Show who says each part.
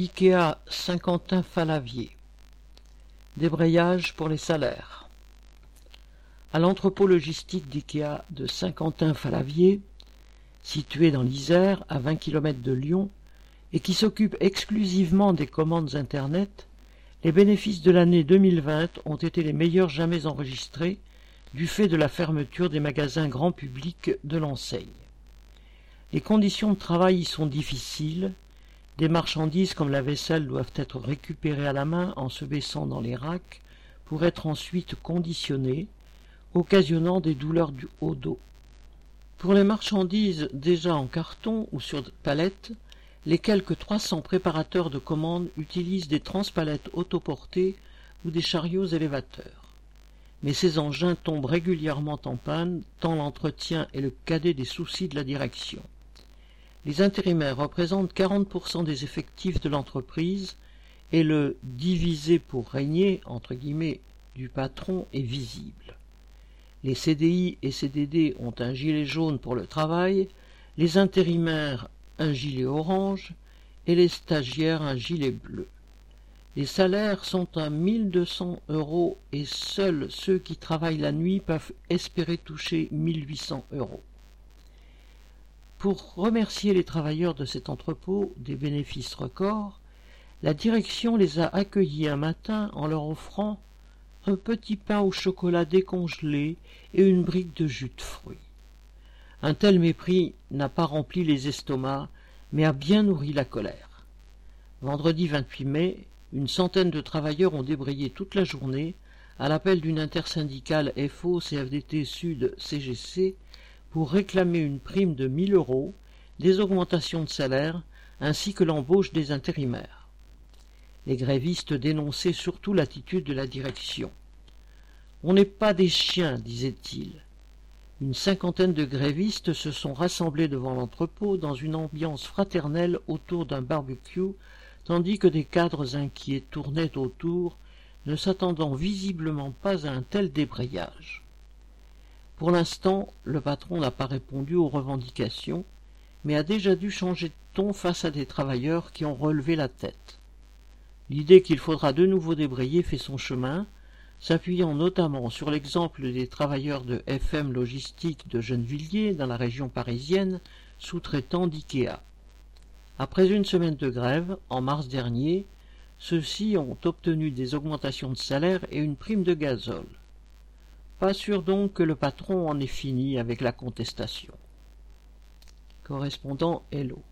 Speaker 1: Ikea Saint-Quentin-Falavier Débrayage pour les salaires À l'entrepôt logistique d'Ikea de Saint-Quentin-Falavier, situé dans l'Isère, à 20 km de Lyon, et qui s'occupe exclusivement des commandes Internet, les bénéfices de l'année 2020 ont été les meilleurs jamais enregistrés du fait de la fermeture des magasins grand public de l'enseigne. Les conditions de travail y sont difficiles, des marchandises comme la vaisselle doivent être récupérées à la main en se baissant dans les racks pour être ensuite conditionnées, occasionnant des douleurs du haut dos. Pour les marchandises déjà en carton ou sur palettes, les quelques 300 préparateurs de commandes utilisent des transpalettes autoportées ou des chariots élévateurs. Mais ces engins tombent régulièrement en panne, tant l'entretien est le cadet des soucis de la direction. Les intérimaires représentent 40% des effectifs de l'entreprise et le divisé pour régner du patron est visible. Les CDI et CDD ont un gilet jaune pour le travail, les intérimaires un gilet orange et les stagiaires un gilet bleu. Les salaires sont à 1200 euros et seuls ceux qui travaillent la nuit peuvent espérer toucher 1800 euros. Pour remercier les travailleurs de cet entrepôt des bénéfices records, la direction les a accueillis un matin en leur offrant un petit pain au chocolat décongelé et une brique de jus de fruits. Un tel mépris n'a pas rempli les estomacs, mais a bien nourri la colère. Vendredi 28 mai, une centaine de travailleurs ont débrayé toute la journée à l'appel d'une intersyndicale FO CFDT Sud CGC pour réclamer une prime de 1000 euros, des augmentations de salaire ainsi que l'embauche des intérimaires. Les grévistes dénonçaient surtout l'attitude de la direction. On n'est pas des chiens, disait-il. Une cinquantaine de grévistes se sont rassemblés devant l'entrepôt dans une ambiance fraternelle autour d'un barbecue, tandis que des cadres inquiets tournaient autour, ne s'attendant visiblement pas à un tel débrayage. Pour l'instant, le patron n'a pas répondu aux revendications, mais a déjà dû changer de ton face à des travailleurs qui ont relevé la tête. L'idée qu'il faudra de nouveau débrayer fait son chemin, s'appuyant notamment sur l'exemple des travailleurs de FM Logistique de Gennevilliers dans la région parisienne, sous-traitants d'IKEA. Après une semaine de grève, en mars dernier, ceux-ci ont obtenu des augmentations de salaire et une prime de gazole. Pas sûr donc que le patron en ait fini avec la contestation. Correspondant Hello.